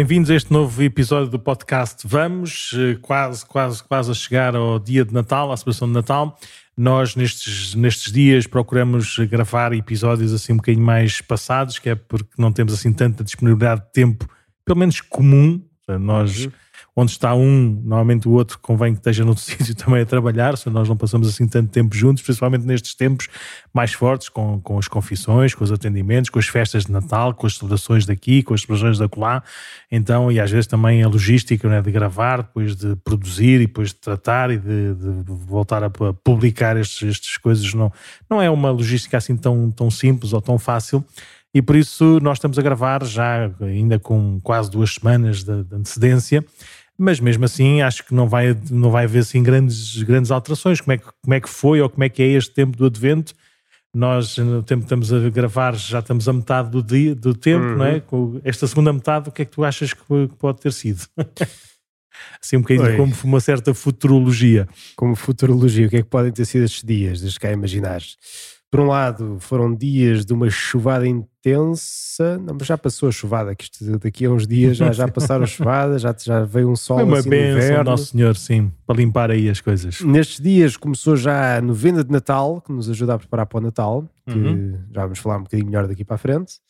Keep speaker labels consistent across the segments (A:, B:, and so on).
A: Bem-vindos a este novo episódio do podcast Vamos, eh, quase, quase, quase a chegar ao dia de Natal, à celebração de Natal. Nós, nestes, nestes dias, procuramos gravar episódios assim um bocadinho mais passados, que é porque não temos assim tanta disponibilidade de tempo, pelo menos comum. Nós. Uhum onde está um, normalmente o outro convém que esteja noutro sítio também a trabalhar, se nós não passamos assim tanto tempo juntos, principalmente nestes tempos mais fortes, com, com as confissões, com os atendimentos, com as festas de Natal, com as celebrações daqui, com as celebrações da colá, então, e às vezes também a logística né, de gravar, depois de produzir e depois de tratar e de, de voltar a publicar estes, estas coisas, não, não é uma logística assim tão, tão simples ou tão fácil, e por isso nós estamos a gravar já ainda com quase duas semanas de, de antecedência mas mesmo assim acho que não vai, não vai haver assim grandes, grandes alterações. Como é, que, como é que foi ou como é que é este tempo do Advento? Nós, no tempo que estamos a gravar, já estamos a metade do, dia, do tempo, uhum. não é? Com esta segunda metade, o que é que tu achas que pode ter sido? assim um bocadinho Oi. como uma certa futurologia.
B: Como futurologia, o que é que podem ter sido estes dias? Deixa cá imaginar. Por um lado, foram dias de uma chuvada intensa, não, mas já passou a chuvada, que isto daqui a uns dias já, já passaram a chuvada, já, já veio um sol Foi
A: uma
B: assim
A: benção, Nosso Senhor, sim, para limpar aí as coisas.
B: Nestes dias começou já a novena de Natal, que nos ajuda a preparar para o Natal, que uhum. já vamos falar um bocadinho melhor daqui para a frente.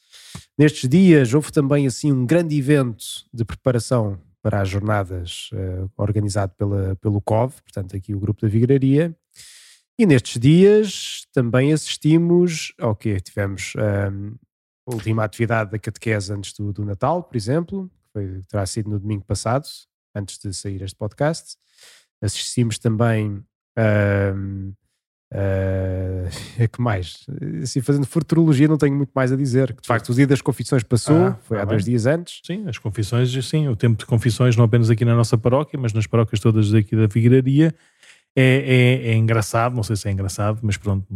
B: Nestes dias houve também assim um grande evento de preparação para as jornadas uh, organizado pela, pelo COV, portanto aqui o grupo da Vigraria, e nestes dias também assistimos ao que tivemos um, a última atividade da catequese antes do, do Natal, por exemplo, que foi, terá sido no domingo passado, antes de sair este podcast. Assistimos também um, Uh, que mais? Assim, fazendo futurologia, não tenho muito mais a dizer. De facto, o dia das confissões passou, ah, foi há dois dias antes.
A: Sim, as confissões, sim, o tempo de confissões, não apenas aqui na nossa paróquia, mas nas paróquias todas daqui da Figueiraria, é, é, é, engraçado, não sei se é engraçado, mas pronto,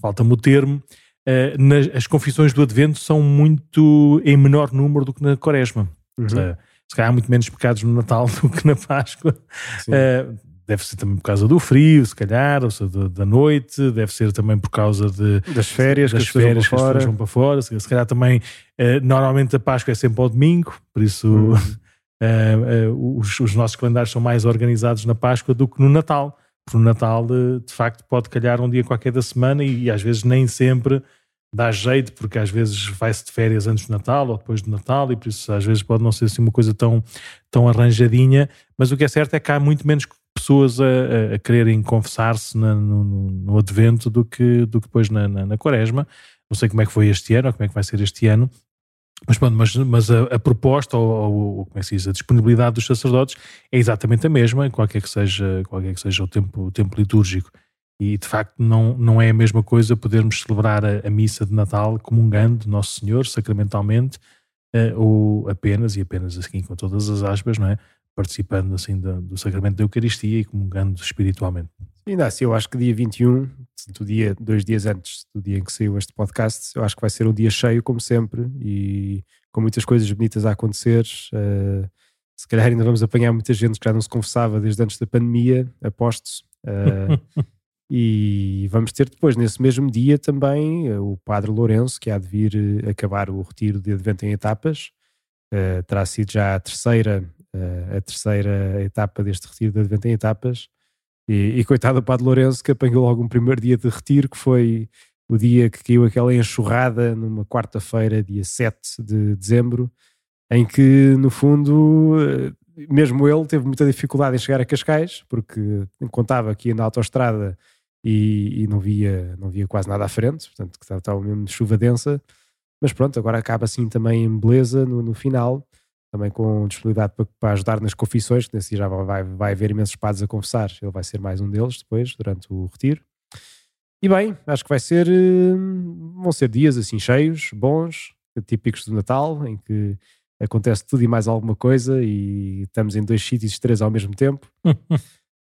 A: falta-me o termo. Uh, nas, as confissões do Advento são muito em menor número do que na Quaresma. Uhum. Seja, se calhar há muito menos pecados no Natal do que na Páscoa. Uh, deve ser também por causa do frio, se calhar, ou seja, da noite, deve ser também por causa de,
B: das férias,
A: das
B: que férias que as pessoas
A: vão para fora. Se calhar também, uh, normalmente a Páscoa é sempre ao domingo, por isso uhum. uh, os, os, nossos calendários são mais organizados na Páscoa do que no Natal porque o Natal de, facto pode calhar um dia qualquer da semana e, e, às vezes nem sempre dá jeito, porque às vezes vai-se de férias antes do Natal ou depois do Natal e por isso às vezes pode não ser assim uma coisa tão, tão arranjadinha, mas o que é certo é que há muito menos pessoas a, a quererem confessar-se no, no, no, advento do que, do que depois na, na, na quaresma. Não sei como é que foi este ano ou como é que vai ser este ano, mas, pronto, mas, mas a, a, proposta ou, ou, como é que se diz, a disponibilidade dos sacerdotes é exatamente a mesma, qualquer que seja, qualquer que seja o tempo, o tempo litúrgico. E de facto não, não é a mesma coisa podermos celebrar a, a missa de Natal comungando Nosso Senhor sacramentalmente uh, ou apenas, e apenas assim com todas as aspas, não é? participando assim do, do sacramento da Eucaristia e comungando espiritualmente.
B: Ainda assim, eu acho que dia 21, do dia, dois dias antes do dia em que saiu este podcast, eu acho que vai ser um dia cheio, como sempre, e com muitas coisas bonitas a acontecer. Uh, se calhar ainda vamos apanhar muita gente que já não se confessava desde antes da pandemia, aposto. Uh, e vamos ter depois, nesse mesmo dia, também uh, o Padre Lourenço, que há de vir acabar o retiro de Advento em etapas. terá sido já a terceira a terceira etapa deste retiro de Advento em etapas. E, e coitado do Padre Lourenço que apanhou logo um primeiro dia de retiro, que foi o dia que caiu aquela enxurrada numa quarta-feira, dia 7 de dezembro, em que, no fundo, eh, mesmo ele teve muita dificuldade em chegar a Cascais, porque contava ia na autoestrada e, e, não, via, não via quase nada à frente, portanto, que estava mesmo de chuva densa. Mas pronto, agora acaba assim também em beleza no, no final também com disponibilidade para, para, ajudar nas confissões, que nesse dia já vai, vai haver imensos padres a confessar, ele vai ser mais um deles depois, durante o retiro. E bem, acho que vai ser, eh, vão ser dias assim cheios, bons, típicos do Natal, em que acontece tudo e mais alguma coisa e estamos em dois sítios, três ao mesmo tempo. uh,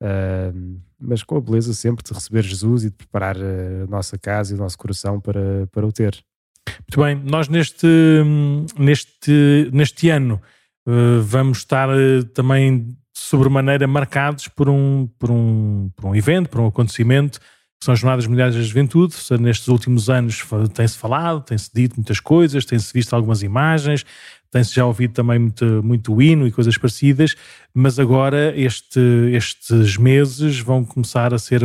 B: mas com a beleza sempre de receber Jesus e de preparar a nossa casa e o nosso coração para, para o ter.
A: Muito bem, nós neste, neste, neste ano uh, vamos estar uh, também sobremaneira marcados por um, por, um, por um evento, por um acontecimento que são as Jornadas Mundiais da Juventude. Nestes últimos anos tem-se falado, tem-se dito muitas coisas, tem-se visto algumas imagens, tem-se já ouvido também muito, muito hino e coisas parecidas, mas agora este, estes meses vão começar a ser,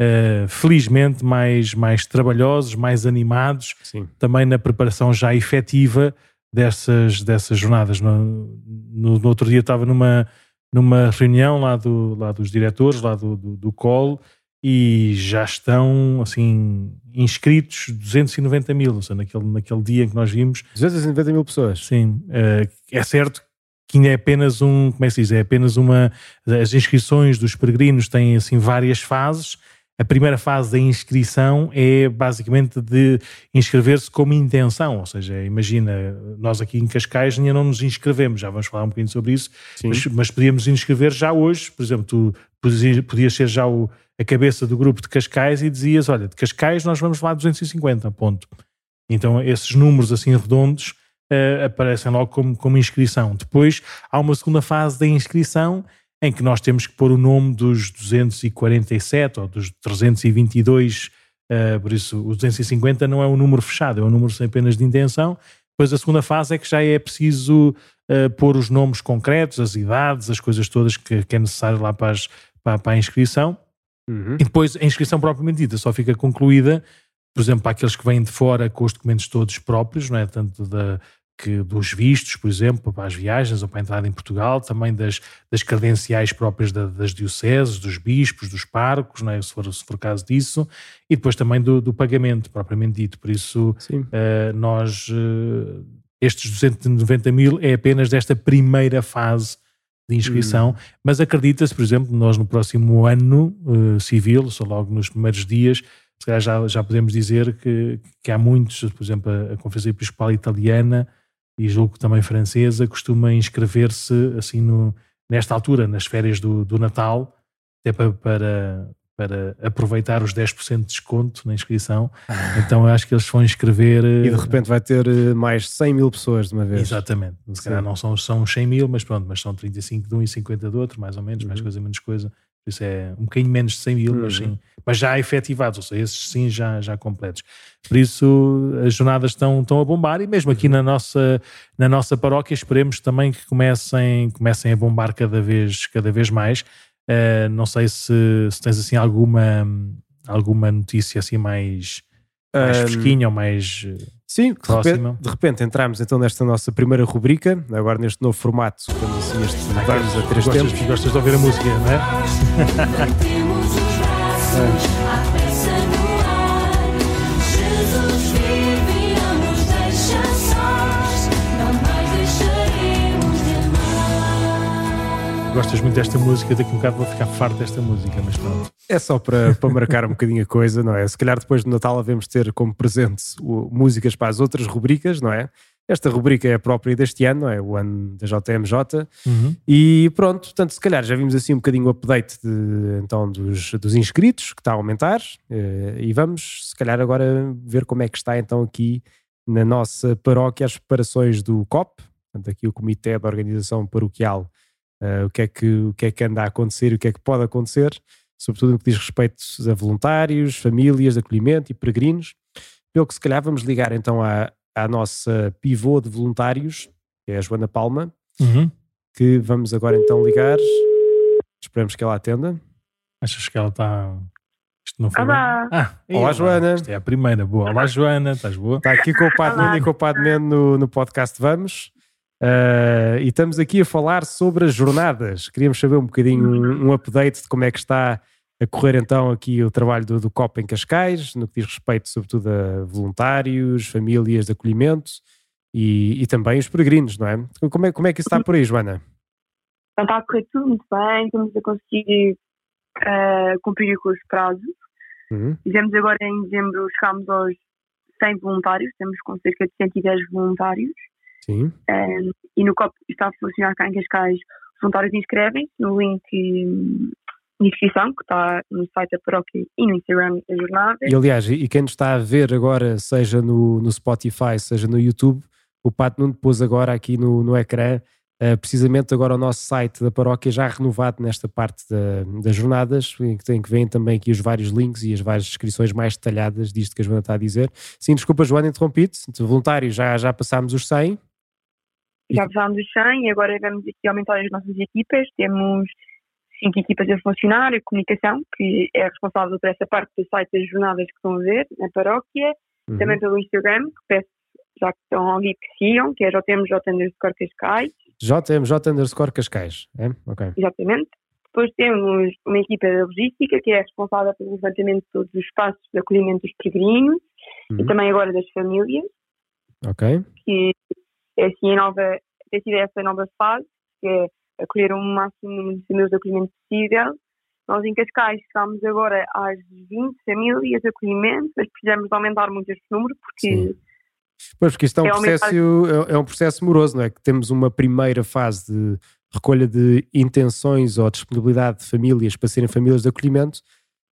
A: uh, felizmente, mais, mais trabalhosos, mais animados, Sim. também na preparação já efetiva dessas, dessas jornadas. No, no, no outro dia estava numa, numa reunião lá, do, lá dos diretores, lá do, do, do COL, e já estão assim inscritos 290 mil, ou seja, naquele, naquele dia em que nós vimos
B: 290 mil pessoas.
A: Sim, uh, é certo que ainda é apenas um, como é que se diz, é apenas uma, as inscrições dos peregrinos têm assim várias fases, a primeira fase da inscrição é basicamente de inscrever-se como intenção, ou seja, imagina, nós aqui em Cascais ainda não nos inscrevemos, já vamos falar um bocadinho sobre isso, mas, mas, podíamos inscrever já hoje, por exemplo, tu podias, podias ser já o, a cabeça do grupo de Cascais e dizias, olha, de Cascais nós vamos lá 250, ponto. Então esses números assim redondos uh, aparecem logo como, como inscrição. Depois há uma segunda fase da inscrição em que nós temos que pôr o nome dos 247 ou dos 322, uh, eh, por isso o 250 não é um número fechado, é um número sem apenas de intenção. Depois a segunda fase é que já é preciso uh, pôr os nomes concretos, as idades, as coisas todas que, que é necessário lá para, as, para, para a inscrição. Uhum. E depois a inscrição propriamente dita só fica concluída, por exemplo, para aqueles que vêm de fora com os documentos todos próprios, não é? Tanto da, que dos vistos, por exemplo, para as viagens ou para a entrada em Portugal, também das, das credenciais próprias da, das dioceses, dos bispos, dos parcos, não é? se, for, se for caso disso, e depois também do, do pagamento, propriamente dito. Por isso, uh, nós, uh, estes 290 mil é apenas desta primeira fase de inscrição, hum. mas acredita-se, por exemplo, nós no próximo ano uh, civil, só logo nos primeiros dias, se calhar já, já podemos dizer que, que há muitos, por exemplo, a, a Conferência Episcopal Italiana e julgo também francesa, costuma inscrever-se assim no, nesta altura, nas férias do, do Natal, até para, para, para aproveitar os 10% de desconto na inscrição. Ah. Então eu acho que eles vão inscrever.
B: E de repente vai ter eh, mais 100 mil pessoas de uma vez.
A: Exatamente. Se calhar não são, são 100 mil, mas pronto, mas são 35 de um e 50 do outro, mais ou menos, uhum. mais coisa, menos coisa. Isso é um bocadinho menos de 100 mil, uhum. mas, sim, mas já efetivados, ou seja, esses sim já, já completos. Por isso as jornadas estão, estão a bombar e mesmo aqui na nossa, na nossa paróquia esperemos também que comecem, comecem a bombar cada vez, cada vez mais. Uh, não sei se, se tens assim alguma, alguma notícia assim mais, mais um, fresquinha ou mais
B: Sim, de repente, de repente, entramos então nesta nossa primeira rubrica, agora neste novo formato, temos assim este vamos a três
A: gostas,
B: tempos.
A: Gostas de ouvir a música, não é?
B: é.
A: Gostas muito desta música, daqui a um bocado vou ficar farto desta música, mas pronto.
B: É só para, para marcar um bocadinho a coisa, não é? Se calhar depois do Natal devemos ter como presente o, músicas para as outras rubricas, não é? Esta rubrica é a própria deste ano, não é? O ano da JMJ. Uhum. E pronto, portanto, se calhar já vimos assim um bocadinho o update de, então, dos, dos inscritos, que está a aumentar. Eh, e vamos, se calhar, agora ver como é que está então aqui na nossa paróquia as preparações do COP, portanto, aqui o Comitê de Organização Paroquial uh, o, que é que, o que é que anda a acontecer e o que é que pode acontecer, sobretudo no que diz respeito a voluntários, famílias de acolhimento e peregrinos. Pelo que se calhar vamos ligar então à, à nossa pivô de voluntários, que é a Joana Palma, uhum. que vamos agora então ligar. Esperamos que ela atenda.
A: Achas que ela está. Isto não foi.
C: Olá,
B: ah, Olá Joana.
A: Isto é a primeira. Boa. Olá, Joana. Estás boa?
B: Está aqui com o Padre Nuno e com o Padre Mendo no, no podcast Vamos. Uh, e estamos aqui a falar sobre as jornadas. Queríamos saber um bocadinho um, um, update de como é que está a correr então aqui o trabalho do, do COP em Cascais, no que diz respeito sobretudo a voluntários, famílias de acolhimento e, e também os peregrinos, não é? Como, é? como é que isso está por aí, Joana?
C: Então, está a correr tudo muito bem, estamos a conseguir uh, cumprir com os prazos. Uhum. Fizemos agora em dezembro, chegámos aos 100 voluntários, estamos com cerca de 110 voluntários.
B: Sim.
C: Um, e no COP está a funcionar cá em Cascais. Os voluntários inscrevem no link de inscrição que está no site da paróquia e no Instagram da jornada.
B: E aliás, e quem nos está a ver agora, seja no, no Spotify, seja no YouTube, o Pato Nuno pôs agora aqui no, no ecrã Uh, precisamente agora o nosso site da paróquia já renovado nesta parte da, das jornadas, em que, tem, que vêm também aqui os vários links e as várias descrições mais detalhadas disto que a Joana está a dizer. Sim, desculpa Joana, interrompi-te, voluntários já, já passámos os 100.
C: Já passámos os 100 e agora vamos aqui aumentar as nossas equipas, temos cinco equipas a funcionar, a comunicação, que é responsável por essa parte do site das jornadas que estão a ver na paróquia, uhum. também pelo Instagram, que peço já que estão ali que sigam, que é JMJ underscore Cascais.
B: JMJ underscore Cascais, é? Ok.
C: Exatamente. Depois temos uma equipa de logística que é responsável pelo levantamento de todos os espaços de acolhimento dos peregrinos uhum. e também agora das famílias.
B: Ok.
C: Que é assim a nova, tem sido essa nova fase, que é acolher o máximo número de famílias de acolhimento possível. Nós em Cascais estamos agora às 20 famílias de acolhimento, mas precisamos aumentar muito este número porque Sim
B: Pois, porque isto é um, é processo, é, é um processo moroso, não é? Que temos uma primeira fase de recolha de intenções ou disponibilidade de famílias para serem famílias de acolhimento,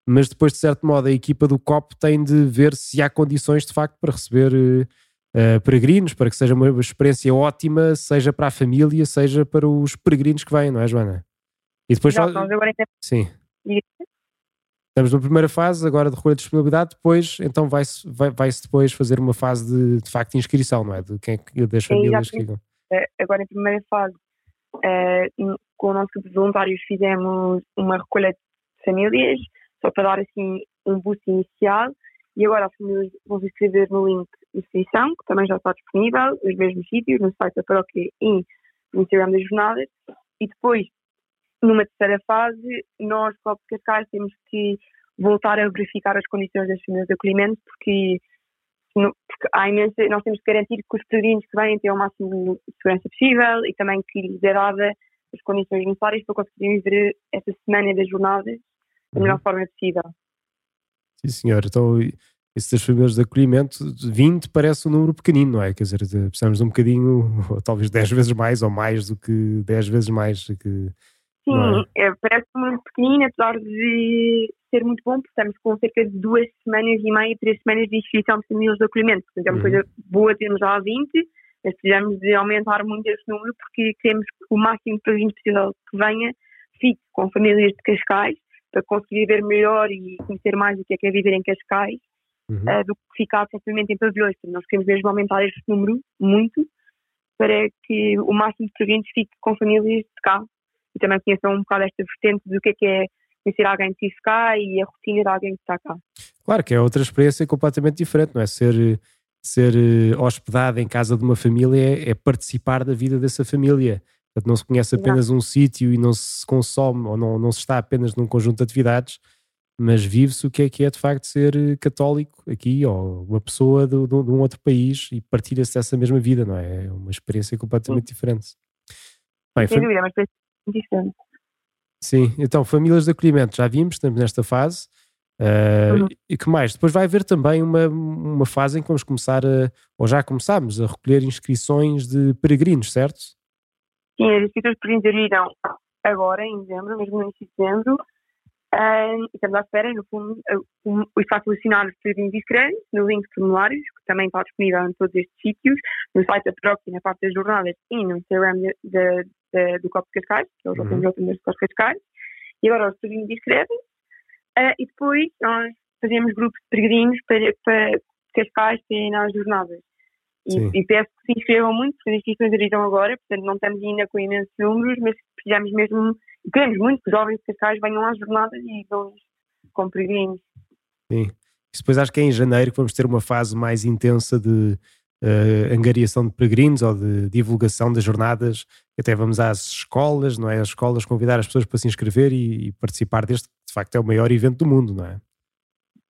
B: mas depois, de certo modo, a equipa do COP tem de ver se há condições de facto para receber uh, peregrinos, para que seja uma experiência ótima, seja para a família, seja para os peregrinos que vêm, não é, Joana?
C: E depois Exato, só... agora
B: Sim. Estamos na primeira fase agora de recolha de disponibilidade, depois então vai-se vai, vai depois fazer uma fase de, de facto de inscrição, não é? De quem é das famílias que
C: é, Agora em primeira fase, é, com o nosso grupo de voluntários fizemos uma recolha de famílias, só para dar assim um boost inicial, e agora as famílias vão se inscrever no link inscrição, que também já está disponível, nos mesmos sítios, no site da paróquia e no Instagram das jornadas, e depois numa terceira fase, nós, Copo Cascais, temos que voltar a verificar as condições das famílias de acolhimento, porque, porque há imensa, nós temos que garantir que os peregrinos que vêm tenham o máximo de segurança possível e também que lhes é dada as condições necessárias para conseguirem viver essa semana das jornadas da melhor uhum. forma possível.
B: Sim, senhor. Então, isso das famílias de acolhimento, 20 parece um número pequenino, não é? Quer dizer, precisamos de um bocadinho, talvez 10 vezes mais ou mais do que 10 vezes mais que
C: Sim, é? é? parece muito pequenino, apesar de ser muito bom, porque estamos com cerca de duas semanas e meia, três semanas de inscrição de famílias de acolhimento. Portanto, é uma uhum. coisa boa termos já 20, mas precisamos de aumentar muito esse número porque queremos que o máximo de pavilhões possível que venha fique com famílias de Cascais para conseguir viver melhor e conhecer mais o que é que é viver em Cascais uhum. uh, do que ficar simplesmente em pavilhões. Portanto, nós queremos mesmo aumentar este número muito para que o máximo de pavilhões fique com famílias de cá e também conheçam um bocado esta vertente do que é que é conhecer alguém que vive cá e a rotina de alguém que está cá.
B: Claro que é outra experiência completamente diferente, não é? Ser, ser eh, hospedado em casa de uma família é, é participar da vida dessa família. Portanto, não se conhece apenas Exato. um sítio e não se consome ou não, não se está apenas num conjunto de atividades, mas vive-se o que é que é de facto ser eh, católico aqui ou uma pessoa de, de, um outro país e partilha-se dessa mesma vida, não é? É uma experiência completamente Sim. diferente.
C: Bem, Sem dúvida, é uma experiência diferente.
B: Sim, então famílias de acolhimento, já vimos, estamos nesta fase. Uh, uhum. E que mais? Depois vai haver também uma, uma fase em que vamos começar a, ou já começámos a recolher inscrições de peregrinos, certo?
C: Sim, as inscrições de peregrinos abriram agora, em dezembro, mesmo no início de dezembro, estamos à espera, no fundo, o espaço os peregrinos inscreves no link de formulários, que também está disponível em todos estes sítios, no site da Proxy, na parte das jornadas e no Instagram do Copo de Cascais, que é o uhum. João de Cascais, e agora os peregrinos inscrevem, uh, e depois nós fazemos grupos de peregrinos para, para Cascais terem nas jornadas. E, e, peço que se inscrevam muito, porque as inscrições abriram agora, portanto não estamos ainda com imensos números, mas precisamos mesmo, queremos muito que os jovens de Cascais venham às jornadas e vão com peregrinos.
B: Sim. Depois acho que é em janeiro que vamos ter uma fase mais intensa de uh, angariação de peregrinos ou de divulgação das jornadas. Até vamos às escolas, não é? As escolas convidar as pessoas para se inscrever e, e participar deste, que de facto é o maior evento do mundo, não é?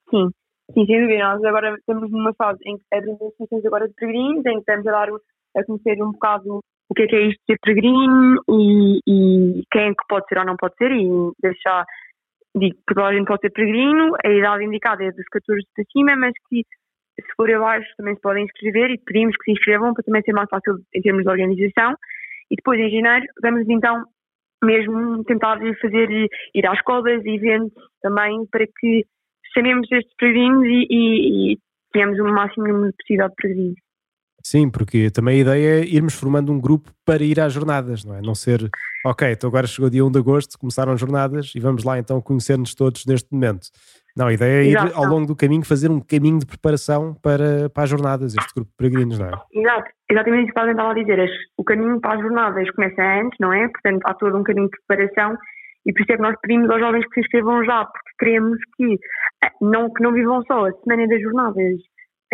C: Sim, sim, sem dúvida. Nós agora estamos numa fase em que abrimos as inscrições agora de peregrinos, em que estamos a dar a conhecer um bocado o que é que é isto de ser peregrino e, e quem é que pode ser ou não pode ser e deixar digo que toda a gente pode ser peregrino, a idade indicada é dos 14 para cima, mas que se for abaixo também se podem inscrever e pedimos que se inscrevam para também ser mais fácil em termos de organização. E depois, em janeiro, vamos então mesmo tentar fazer ir às escolas e eventos também para que chamemos estes peregrinos e, e, e tenhamos o máximo número possível de peregrinos.
B: Sim, porque também a ideia é irmos formando um grupo para ir às jornadas, não é? Não ser, ok, então agora chegou dia 1 de agosto, começaram as jornadas e vamos lá então conhecer-nos todos neste momento. Não, a ideia é ir Exato. ao longo do caminho fazer um caminho de preparação para, para as jornadas, este grupo de peregrinos, não é?
C: Exato, exatamente isso que eu estava a dizer. O caminho para as jornadas começa antes, não é? Portanto, há todo um caminho de preparação e por isso é que nós pedimos aos jovens que se inscrevam já, porque queremos que eh, não, que não vivam só a semana das jornadas,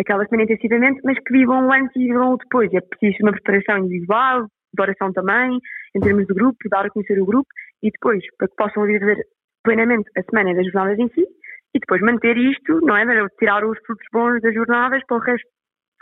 C: aquela semana intensivamente, mas que vivam antes e vivam depois. É preciso uma preparação individual, de oração também, em termos de grupo, dar a conhecer o grupo e depois, para que possam viver plenamente a semana das jornadas em si e depois manter isto, não é? Tirar os frutos bons das jornadas para o resto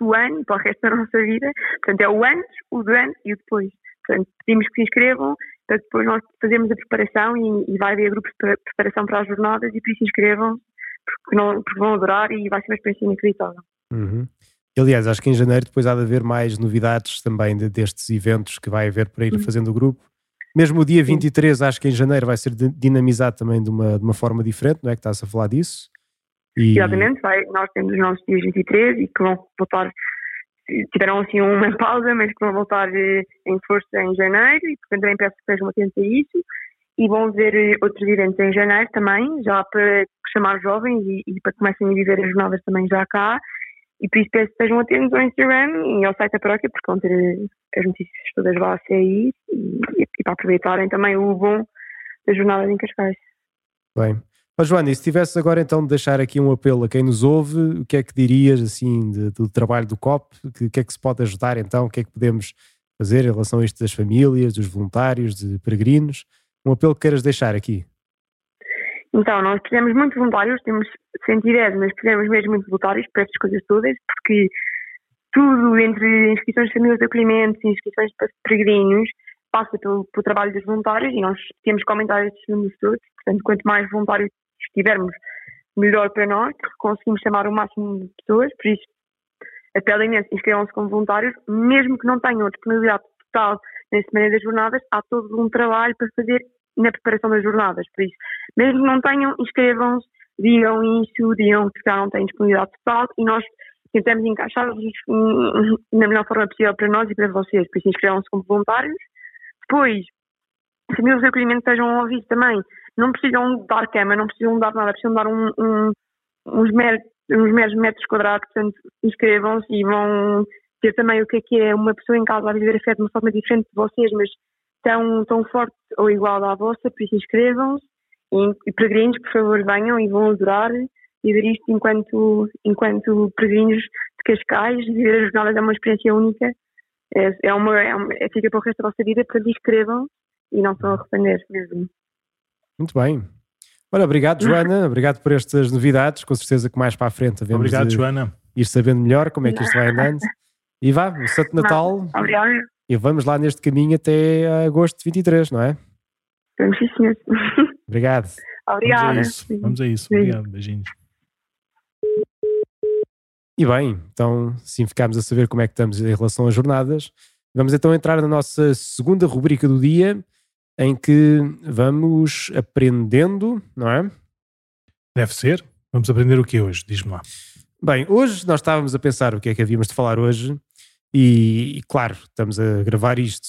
C: do ano para o resto da nossa vida. Portanto, é o antes, o durante e o depois. Portanto, pedimos que se inscrevam para depois nós fazermos a preparação e, e vai haver grupos de preparação para as jornadas e por isso inscrevam porque, não, porque vão adorar e vai ser uma experiência inacreditável.
B: Uhum. Aliás, acho que em janeiro depois há de haver mais novidades também de, destes eventos que vai haver para ir uhum. fazendo o grupo. Mesmo o dia 23, acho que em janeiro vai ser dinamizado também de uma, de uma forma diferente, não é? Que estás a falar disso.
C: E... Exatamente, vai, nós temos os nossos dias 23 e que vão voltar, tiveram assim uma pausa, mas que vão voltar eh, em força em janeiro e portanto também peço que estejam atentos a isso e vão ver eh, outros eventos em janeiro também, já para chamar jovens e, e para que comecem a viver as jornadas também já cá e por isso peço que estejam atentos ao Instagram e ao site da paróquia, porque vão ter as notícias todas lá a sair e, e, para aproveitarem também o bom das jornadas em Cascais.
B: Bem. Mas Joana, e se tivesse agora então de deixar aqui um apelo a quem nos ouve, o que é que dirias assim de, do trabalho do COP? O que, que, é que se pode ajudar então? O que é que podemos fazer em relação a isto das famílias, dos voluntários, de peregrinos? Um apelo que queiras deixar aqui?
C: Então, nós precisamos muito de voluntários, temos 110, mas precisamos mesmo muito de voluntários para estas coisas todas, porque tudo entre inscrições de famílias de acolhimento e inscrições para peregrinos passa pelo, pelo, trabalho dos voluntários e nós temos que aumentar estes números todos. Portanto, quanto mais voluntários tivermos, melhor para nós, conseguimos chamar o máximo de pessoas, por isso apelo imenso, inscrevam-se como voluntários, mesmo que não tenham disponibilidade total na semana das jornadas, há todo um trabalho para fazer na preparação das jornadas. Por isso, mesmo que não tenham, inscrevam-se, digam isso, digam que já não têm disponibilidade total e nós tentamos encaixar-vos na melhor forma possível para nós e para vocês. Por isso, inscrevam-se como voluntários. Depois, famílias de acolhimento estejam ouvidos também, não precisam dar cama, não precisam dar nada, precisam dar um, um, uns, uns meros metros quadrados, portanto, inscrevam-se e vão ter também o que é que é uma pessoa em casa a viver a fé de uma forma diferente de vocês, mas tão, tão forte ou igual à vossa, por isso inscrevam-se e, e peregrinos, por favor, venham e vão adorar e ver isto enquanto, enquanto peregrinos de Cascais, viver as jornadas é uma experiência única, é, é, uma, é, uma, é fica para o resto da vossa vida, portanto inscrevam e não a arrepender mesmo.
B: Muito bem. Olha, obrigado Joana, obrigado por estas novidades, com certeza que mais para a frente havemos
A: obrigado, Joana.
B: ir sabendo melhor como é que isto vai andando. E vá, o Santo Natal.
C: Obrigado.
B: E vamos lá neste caminho até agosto de 23, não é?
C: Vamos sim, senhor.
B: Obrigado.
C: Obrigada.
A: Vamos a isso. Vamos a isso. Obrigado. Beijinhos.
B: E bem, então, sim, ficámos a saber como é que estamos em relação às jornadas. Vamos então entrar na nossa segunda rubrica do dia, em que vamos aprendendo, não é?
A: Deve ser. Vamos aprender o que hoje? Diz-me lá.
B: Bem, hoje nós estávamos a pensar o que é que havíamos de falar hoje e, e, claro, estamos a gravar isto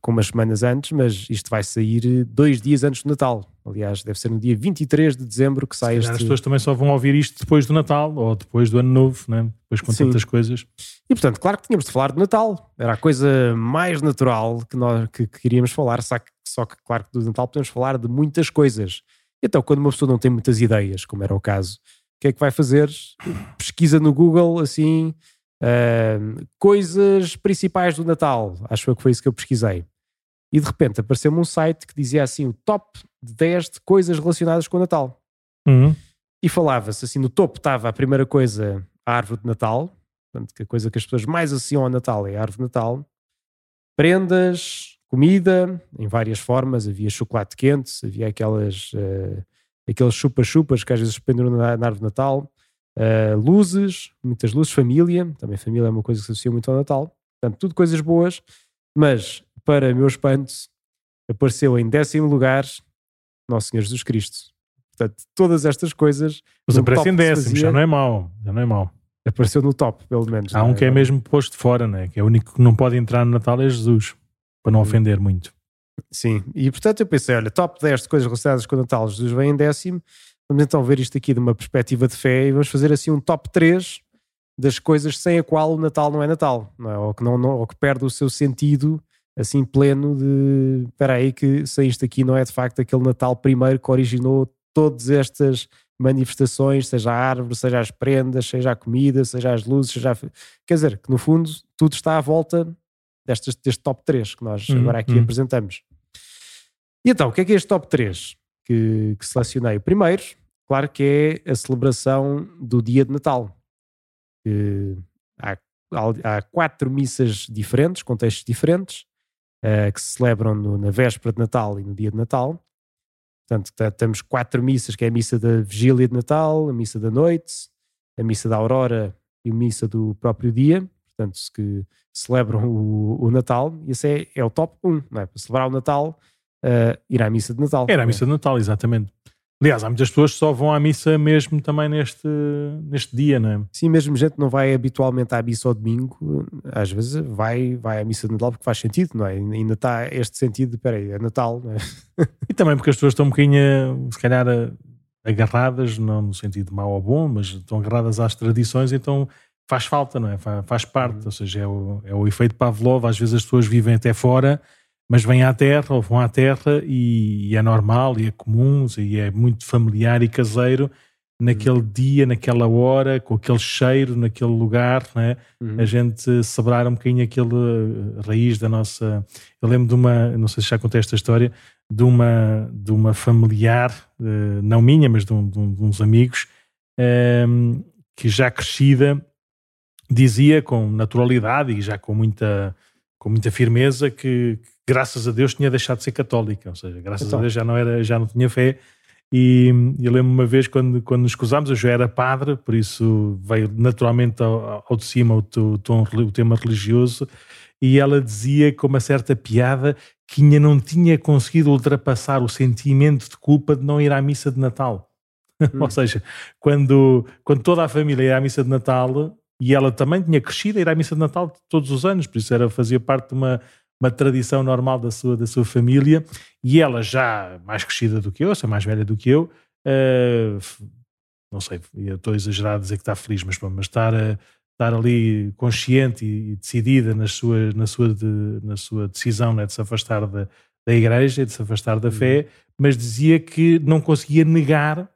B: com umas semanas antes, mas isto vai sair dois dias antes do Natal. Aliás, deve ser no dia 23 de dezembro que sai este.
A: As pessoas também só vão ouvir isto depois do Natal ou depois do Ano Novo, né? depois com Sim. tantas coisas.
B: E portanto, claro que tínhamos de falar de Natal. Era a coisa mais natural que nós que, que queríamos falar, só que, só que, claro, que do Natal podemos falar de muitas coisas. Então, quando uma pessoa não tem muitas ideias, como era o caso, o que é que vai fazer? Pesquisa no Google assim Uh, coisas principais do Natal, acho que foi isso que eu pesquisei. E de repente apareceu-me um site que dizia assim: o top 10 de coisas relacionadas com o Natal.
A: Uhum.
B: E falava-se assim: no topo estava a primeira coisa, a árvore de Natal. Portanto, que a coisa que as pessoas mais associam ao Natal é a árvore de Natal. Prendas, comida, em várias formas. Havia chocolate quente, havia aquelas, uh, aqueles chupa-chupas que às vezes penduram na, na árvore de Natal. Uh, luzes, muitas luzes, família, também família é uma coisa que se associa muito ao Natal. Portanto, tudo coisas boas, mas para meu espanto, apareceu em décimo lugar Nosso Senhor Jesus Cristo. Portanto, todas estas coisas.
A: Mas aparece em décimo, já não é mau. Já não é mau.
B: Apareceu no top, pelo menos.
A: Há um é? que é mesmo posto fora, né? que é o único que não pode entrar no Natal é Jesus, para não hum. ofender muito.
B: Sim, e portanto eu pensei, olha, top 10 de coisas relacionadas com o Natal, Jesus vem em décimo, vamos então ver isto aqui de uma perspectiva de fé e vamos fazer assim um top 3 das coisas sem a qual o Natal não é Natal, não é? Ou, que não, não, ou que perde o seu sentido assim pleno de espera aí que sem isto aqui não é de facto aquele Natal primeiro que originou todas estas manifestações, seja a árvore, seja as prendas, seja a comida, seja as luzes, seja a... quer dizer, que no fundo tudo está à volta destes, deste top 3 que nós uhum, agora aqui uhum. apresentamos. E então, o que é que é este top 3 que, que selecionei? O primeiro, claro que é a celebração do dia de Natal. Que há, há quatro missas diferentes, contextos diferentes, uh, que se celebram no, na véspera de Natal e no dia de Natal. Portanto, temos quatro missas, que é a missa da vigília de Natal, a missa da noite, a missa da aurora e a missa do próprio dia, portanto, que celebram o, o Natal, e esse é, é, o top 1, não é? Para celebrar o Natal, uh, ir à missa de Natal.
A: Era a missa de Natal, exatamente. Aliás, há muitas pessoas que só vão à missa mesmo também neste, neste dia, não é?
B: Sim, mesmo gente não vai habitualmente à missa ao domingo, às vezes vai, vai à missa de Natal porque faz sentido, não é? Ainda está este sentido de, peraí, é Natal, não é?
A: E também porque as pessoas estão um bocadinho, se calhar, agarradas, não no sentido mau ou bom, mas estão agarradas às tradições, então faz falta, não é? Faz, faz parte, uhum. ou seja, é o, é o efeito Pavlov, às vezes as pessoas vivem até fora mas vêm à terra ou vão à terra e, e, é normal e é comum e é muito familiar e caseiro naquele uhum. dia, naquela hora, com aquele cheiro, naquele lugar, né? Uhum. a gente celebrar um bocadinho aquele eh, raiz da nossa. Eu lembro de uma, não sei se já contei esta história, de uma, de uma familiar, eh, não minha, mas de, um, de, um, de uns amigos, ehm, que já crescida dizia com naturalidade e já com muita, com muita firmeza que, graças a Deus tinha deixado de ser católica, ou seja, graças então. a Deus já não, era, já não tinha fé. E eu lembro uma vez quando, quando nos cruzámos, eu já era padre, por isso veio naturalmente ao, ao de cima o, tom, o tema religioso, e ela dizia com uma certa piada que ainda não tinha conseguido ultrapassar o sentimento de culpa de não ir à missa de Natal. Hum. Ou seja, quando, quando toda a família ia à missa de Natal, e ela também tinha crescido a ir à missa de Natal todos os anos, por isso era, fazia parte de uma, uma tradição normal da sua, da sua família, e ela já mais crescida do que eu, ou mais velha do que eu, uh, não sei, estou exagerado a dizer que está feliz, mas, mas estar, estar ali consciente e, decidida nas suas, na, sua de, na sua decisão né, de se afastar da, da igreja, de se afastar da fé, uhum. mas dizia que não conseguia negar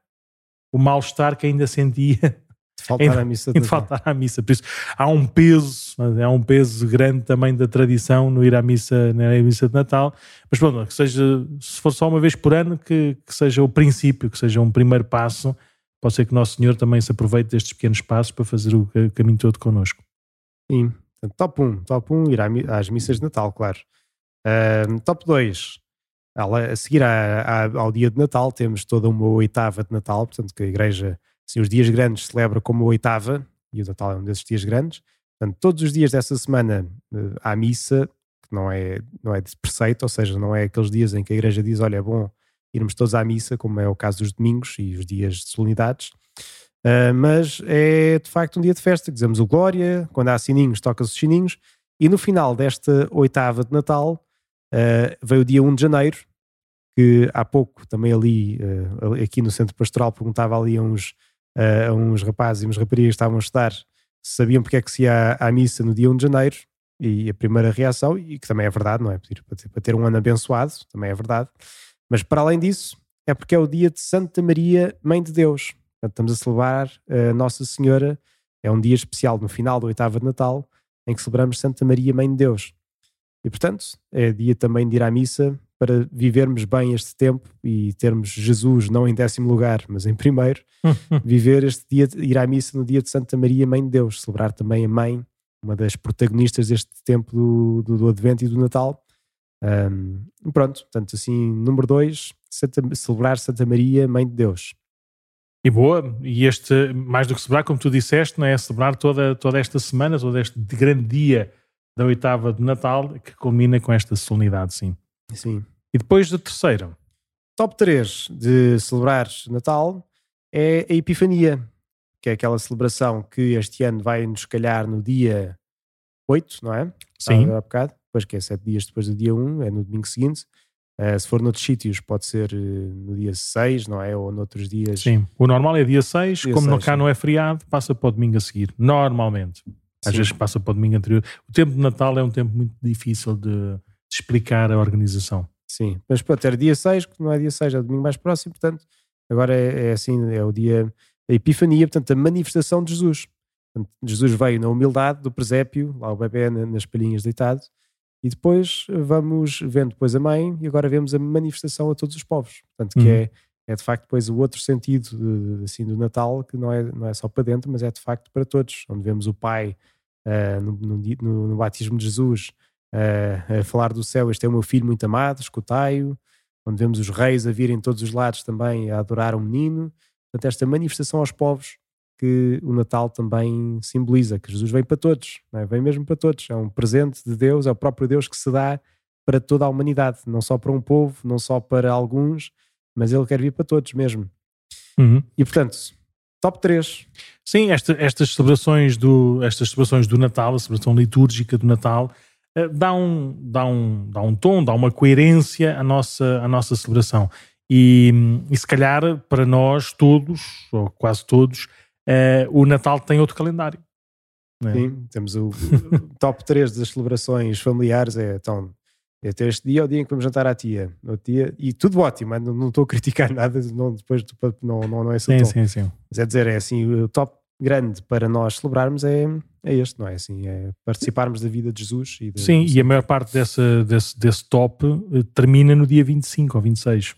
A: o mal-estar que ainda sentia
B: faltar à missa.
A: De faltar à missa. Por isso, há um peso, há um peso grande também da tradição no ir à missa, na missa de Natal. Mas pronto, que seja, se for só uma vez por ano, que, que seja o princípio, que seja um primeiro passo. Pode ser que Nosso Senhor também se aproveite destes pequenos passos para fazer o caminho todo connosco.
B: Sim, top 1, top 1, ir às missas de Natal, claro. Uh, top 2, a seguir ao dia de Natal, temos toda uma oitava de Natal, portanto, que a Igreja Assim, os dias grandes celebra como a oitava, e o Natal é um desses dias grandes. Portanto, todos os dias dessa semana uh, há missa, que não é, não é de preceito, ou seja, não é aqueles dias em que a igreja diz: olha, é bom irmos todos à missa, como é o caso dos domingos e os dias de solenidades. Uh, mas é de facto um dia de festa, dizemos o Glória, quando há sininhos, toca-se os sininhos, e no final desta oitava de Natal uh, veio o dia 1 de janeiro, que há pouco também ali, uh, aqui no Centro Pastoral, perguntava ali a uns uh, uns rapazes e umas raparigas que estavam a estudar sabiam porque é que se ia à, missa no dia 1 de janeiro e a primeira reação, e que também é verdade, não é? Para ter um ano abençoado, também é verdade. Mas para além disso, é porque é o dia de Santa Maria, Mãe de Deus. Portanto, estamos a celebrar a Nossa Senhora. É um dia especial no final da oitava de Natal, em que celebramos Santa Maria, Mãe de Deus. E portanto, é dia também de ir à missa para vivermos bem este tempo e termos Jesus não em décimo lugar, mas em primeiro, viver este dia, ir à missa no dia de Santa Maria, Mãe de Deus, celebrar também a mãe, uma das protagonistas deste tempo do, do, do Advento e do Natal. Um, pronto, portanto, assim, número dois, Santa, celebrar Santa Maria, Mãe de Deus.
A: E boa, e este, mais do que celebrar, como tu disseste, não é celebrar toda, toda esta semana, todo este grande dia da oitava de Natal, que culmina com esta solenidade, sim.
B: Sim.
A: E depois da terceira?
B: Top 3 de celebrar Natal é a Epifania, que é aquela celebração que este ano vai nos calhar no dia 8, não é?
A: Sim.
B: Há bocado, depois que é 7 dias depois do dia 1, é no domingo seguinte. Uh, se for noutros sítios, pode ser uh, no dia 6, não é? Ou noutros dias.
A: Sim, o normal é dia 6, dia como 6, cá sim. não é feriado, passa para o domingo a seguir. Normalmente. Às sim. vezes passa para o domingo anterior. O tempo de Natal é um tempo muito difícil de explicar a organização.
B: Sim, mas pode ter dia 6, que não é dia 6, é o domingo mais próximo, portanto, agora é, é assim, é o dia da Epifania, portanto, a manifestação de Jesus. Portanto, Jesus veio na humildade do presépio, lá o bebê nas palhinhas deitado, e depois vamos vendo depois a mãe e agora vemos a manifestação a todos os povos. Portanto, que uhum. é, é de facto depois o outro sentido assim, do Natal, que não é, não é só para dentro, mas é de facto para todos, onde vemos o Pai uh, no, no, no, batismo de Jesus a falar do céu, este é o meu filho muito amado, escutai-o, onde vemos os reis a virem todos os lados também a adorar o um menino. Portanto, esta manifestação aos povos que o Natal também simboliza, que Jesus vem para todos, é? vem mesmo para todos. É um presente de Deus, é o próprio Deus que se dá para toda a humanidade, não só para um povo, não só para alguns, mas ele quer vir para todos mesmo.
A: Uhum.
B: E portanto, top 3.
A: Sim, esta, estas, celebrações do, estas celebrações do Natal, a celebração litúrgica do Natal, dá, um, dá, um, dá um tom, dá uma coerência à nossa, à nossa celebração. E, e se calhar para nós todos, ou quase todos, uh, o Natal tem outro calendário.
B: É? Sim, temos o, o top 3 das celebrações familiares é então é ter este dia é o dia em que vamos jantar à tia, no dia, e tudo ótimo, não, não estou a criticar nada, não, depois não, não, não é.
A: Sim, sim, sim.
B: Mas é dizer, é assim, o top grande para nós celebrarmos é, é este, não é assim? É participarmos da vida de Jesus. E de,
A: sim, e a maior parte dessa, desse, desse top eh, termina no dia 25 ou 26.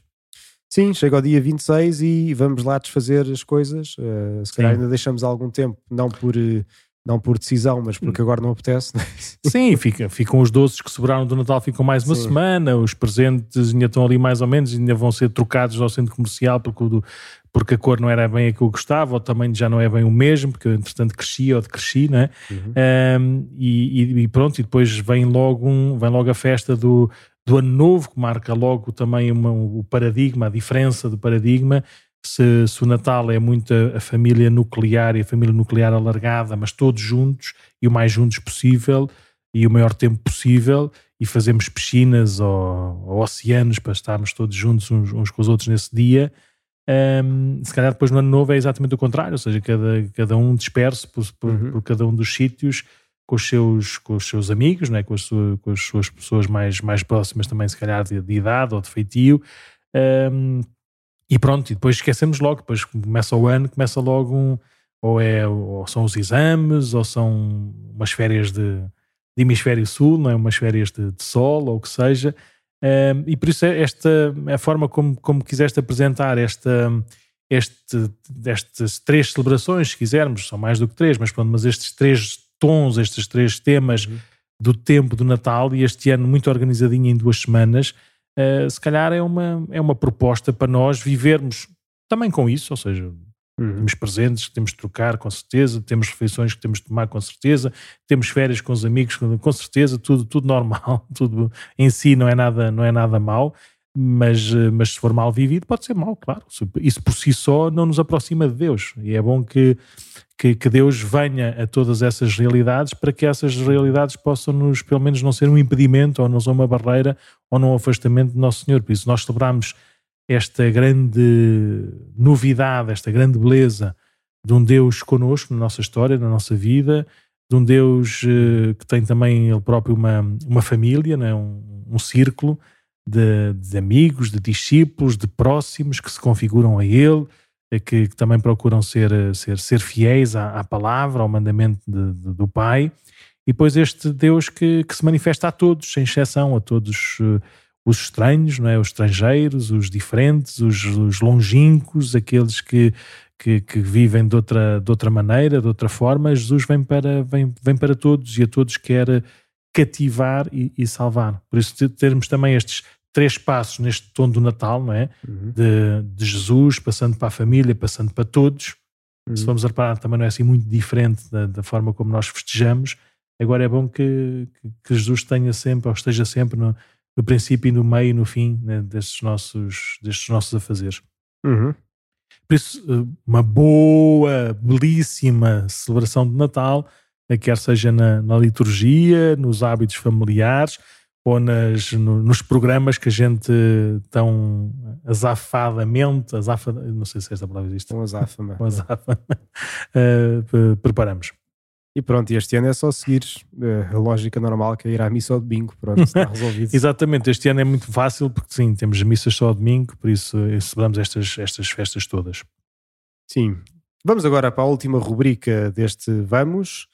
B: Sim, chega ao dia 26 e vamos lá desfazer as coisas. Uh, se calhar ainda deixamos algum tempo, não por, uh, não por decisão, mas porque agora não apetece. Né?
A: Sim, fica, ficam os doces que sobraram do Natal, ficam mais uma Sim. semana, os presentes ainda estão ali mais ou menos, ainda vão ser trocados ao centro comercial porque, o, porque a cor não era bem a que eu gostava, o tamanho já não é bem o mesmo, porque eu entretanto cresci ou decresci, né? Uhum. Um, e, e, pronto, e depois vem logo, um, vem logo a festa do, do ano novo, que marca logo também uma, o paradigma, a diferença do paradigma. Se, se, o Natal é muito a, a, família nuclear e a família nuclear alargada, mas todos juntos e o mais juntos possível e o maior tempo possível, e fazemos piscinas ou, ou oceanos para estarmos todos juntos uns, uns, com os outros nesse dia. Um, se calhar depois no ano novo é exatamente o contrário, ou seja, cada, cada um disperso por, por, uhum. por cada um dos sítios com os seus, com os seus amigos, né? com, as suas, com as suas pessoas mais, mais próximas também, se calhar de, de idade ou de feitio. Um, e pronto, e depois esquecemos logo, depois começa o ano, começa logo um, ou, é, ou são os exames, ou são umas férias de, de hemisfério sul, não é? umas férias de, de sol, ou o que seja. E por isso é esta é a forma como, como quiseste apresentar esta, este, estas três celebrações, se quisermos, são mais do que três, mas pronto, mas estes três tons, estes três temas uhum. do tempo do Natal e este ano muito organizadinho em duas semanas, uh, se calhar é uma, é uma proposta para nós vivermos também com isso, ou seja, uhum. temos presentes que temos de trocar com certeza, temos refeições que temos de tomar com certeza, temos férias com os amigos com certeza, tudo, tudo normal, tudo em si não é nada, não é nada mau, mas, eh, mas se for mal vivido pode ser mau, claro. Isso por si só não nos aproxima de Deus. E é bom que, que, que, Deus venha a todas essas realidades para que essas realidades possam nos, pelo menos, não ser um impedimento ou não ser uma barreira ou não um afastamento do nosso Senhor. Por isso nós celebramos esta grande novidade, esta grande beleza de um Deus conosco na nossa história, na nossa vida, de um Deus uh, que tem também ele próprio uma, uma família, né? um, um círculo, de, de, amigos, de discípulos, de próximos que se configuram a Ele, eh, que, que também procuram ser, eh, ser, ser fiéis à, à palavra, ao mandamento de, de, do Pai. E depois este Deus que, que se manifesta a todos, sem exceção, a todos os estranhos, não é? os estrangeiros, os diferentes, os, os longínquos, aqueles que, que, que, vivem de outra, de outra maneira, de outra forma. Jesus vem para, vem, vem para todos e a todos quer cativar e, e salvar. Por isso termos também estes três passos neste tom do Natal, não é? Uhum. De, de, Jesus, passando para a família, passando para todos. Uhum. Se vamos reparar, também não é assim muito diferente da, da forma como nós festejamos. Agora é bom que, que, Jesus tenha sempre, ou esteja sempre no, no princípio e no meio e no fim né, destes, nossos, destes nossos afazeres.
B: Uhum.
A: Por isso, uh, uma boa, belíssima celebração de Natal, quer seja na, na liturgia, nos hábitos familiares, ou nas, no, nos programas que a gente tão azafadamente, azafa, não sei se esta palavra existe.
B: Com azáfama.
A: Com azáfama, uh, preparamos.
B: E pronto, este ano é só seguir uh, a lógica normal que é ir à missa ao domingo, pronto, está resolvido.
A: Exatamente, este ano é muito fácil porque sim, temos missas só ao domingo, por isso eh, celebramos estas, estas festas todas.
B: Sim. Vamos agora para a última rubrica deste Vamos,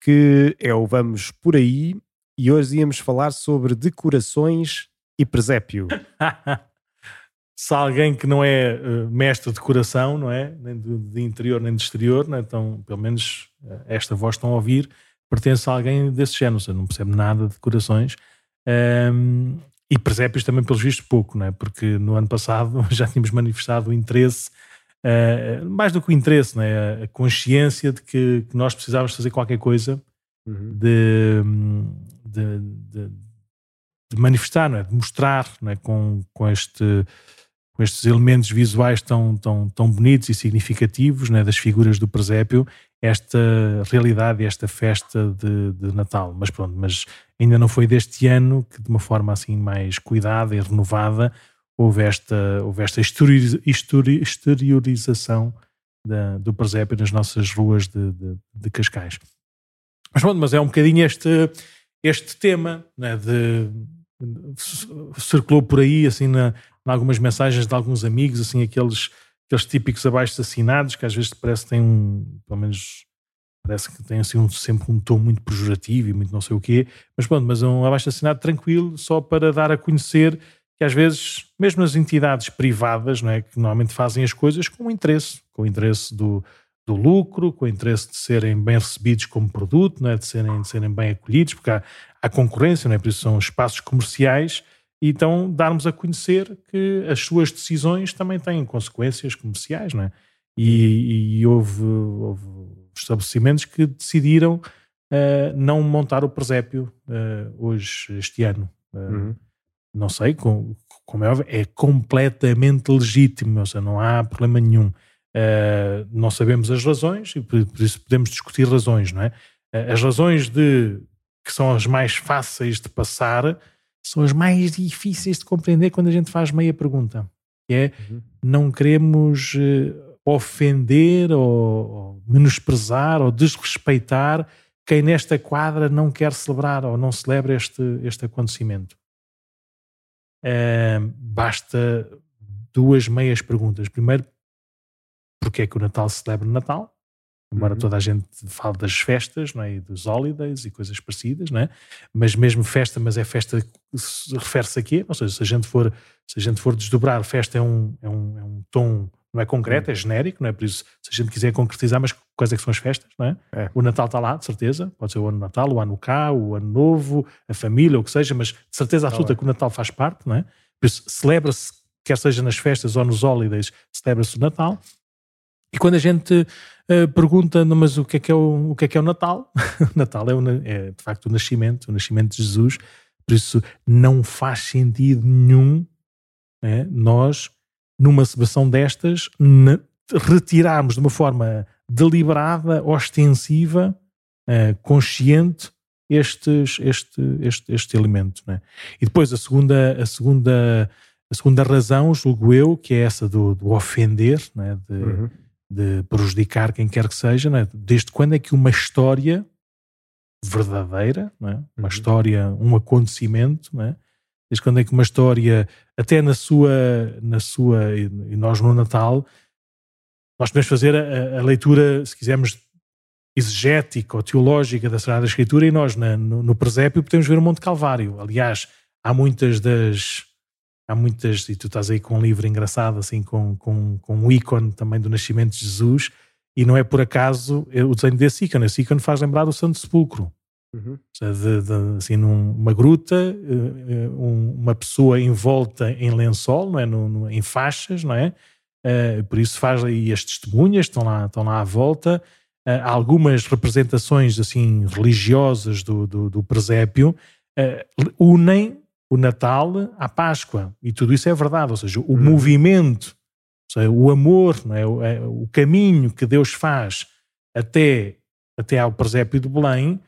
B: que é o Vamos por aí, e hoje íamos falar sobre decorações e presépio.
A: Se alguém que não é uh, mestre de decoração, não é? Nem de, de interior nem de exterior, é? então pelo menos uh, esta voz estão a ouvir, pertence a alguém desse género, ou seja, não percebe nada de decorações. Um, e presépios também, pelos vistos, pouco, não é? Porque no ano passado já tínhamos manifestado o interesse, uh, mais do que o interesse, não é? A consciência de que, que nós precisávamos fazer qualquer coisa uhum. de, de, de, de, manifestar, não é? de mostrar não é? Com, com, este, com estes elementos visuais tão, tão, tão bonitos e significativos não é? das figuras do presépio, esta realidade, esta festa de, de, Natal. Mas pronto, mas ainda não foi deste ano que de uma forma assim mais cuidada e renovada houve esta, houve esta exteriorização da, do presépio nas nossas ruas de, de, de Cascais. Mas pronto, mas é um bocadinho este, este tema, né, de, circulou por aí, assim, na, na, algumas mensagens de alguns amigos, assim, aqueles, aqueles típicos abaixo assinados, que às vezes parece que têm um, pelo menos, parece que tem assim um, sempre um tom muito pejorativo e muito não sei o quê, mas pronto, mas um abaixo assinado tranquilo, só para dar a conhecer que às vezes, mesmo as entidades privadas, não é, que normalmente fazem as coisas com interesse, com interesse do, do lucro, com interesse de serem bem recebidos como produto, não é? de, serem, de serem bem acolhidos, porque há, há concorrência, não é? por isso são espaços comerciais, e então darmos a conhecer que as suas decisões também têm consequências comerciais, não é? E, e houve, houve, estabelecimentos que decidiram uh, não montar o presépio uh, hoje, este ano. Uh, uhum. Não sei, com, como é óbvio, é completamente legítimo, ou seja, não há problema nenhum. Não sabemos as razões e por, por, isso podemos discutir razões, não é? As razões de que são as mais fáceis de passar são as mais difíceis de compreender quando a gente faz meia pergunta. Que é, uhum. não queremos uh, ofender ou, ou, menosprezar ou desrespeitar quem nesta quadra não quer celebrar ou não celebra este, este acontecimento. basta duas meias perguntas. Primeiro, porque é que o Natal se celebra no Natal, embora uhum. toda a gente fale das festas não é? e dos holidays e coisas parecidas, não é? mas mesmo festa, mas é festa refere-se a quê? Ou seja, se a gente for, se a gente for desdobrar, festa é um, é um, é um tom, não é concreto, é uhum. genérico, não é? Por isso, se a gente quiser concretizar, mas quais é que são as festas, não é? é. O Natal está lá, de certeza, pode ser o ano Natal, o ano cá, o ano novo, a família, o que seja, mas de certeza absoluta que o Natal faz parte, não é? Por isso, celebra-se, quer seja nas festas ou nos holidays, celebra-se o Natal, e quando a gente uh, pergunta, mas o que é que é o, o, que é, que é o Natal? o Natal é, o, é, de facto o nascimento, o nascimento de Jesus. Por isso não faz sentido nenhum né, nós, numa celebração destas, retirarmos de uma forma deliberada, ostensiva, uh, consciente estes, este, este, este elemento. Né? E depois a segunda, a segunda, a segunda razão, julgo eu, que é essa do, do ofender, né? de, uhum de prejudicar quem quer que seja, é? desde quando é que uma história verdadeira, é? uma uhum. história, um acontecimento, é? desde quando é que uma história, até na sua, na sua e nós no Natal, nós podemos fazer a, a leitura, se quisermos, exegética ou teológica da Sagrada Escritura e nós na, no, no presépio podemos ver o Monte Calvário. Aliás, há muitas das há muitas, e tu estás aí com um livro engraçado, assim, com, com, com um ícone também do nascimento de Jesus, e não é por acaso o desenho desse ícone. Esse ícone faz lembrar o Santo Sepulcro. Uhum. De, de, assim, numa gruta, eh, eh, uma pessoa envolta em lençol, não é? No, no, em faixas, não é? Uh, por isso faz aí as testemunhas, estão lá, estão lá à volta. Uh, algumas representações assim religiosas do, do, do presépio unem o Natal à Páscoa. E tudo isso é verdade. Ou seja, o uhum. movimento, seja, o amor, é? O, é, o caminho que Deus faz até, até ao presépio de Belém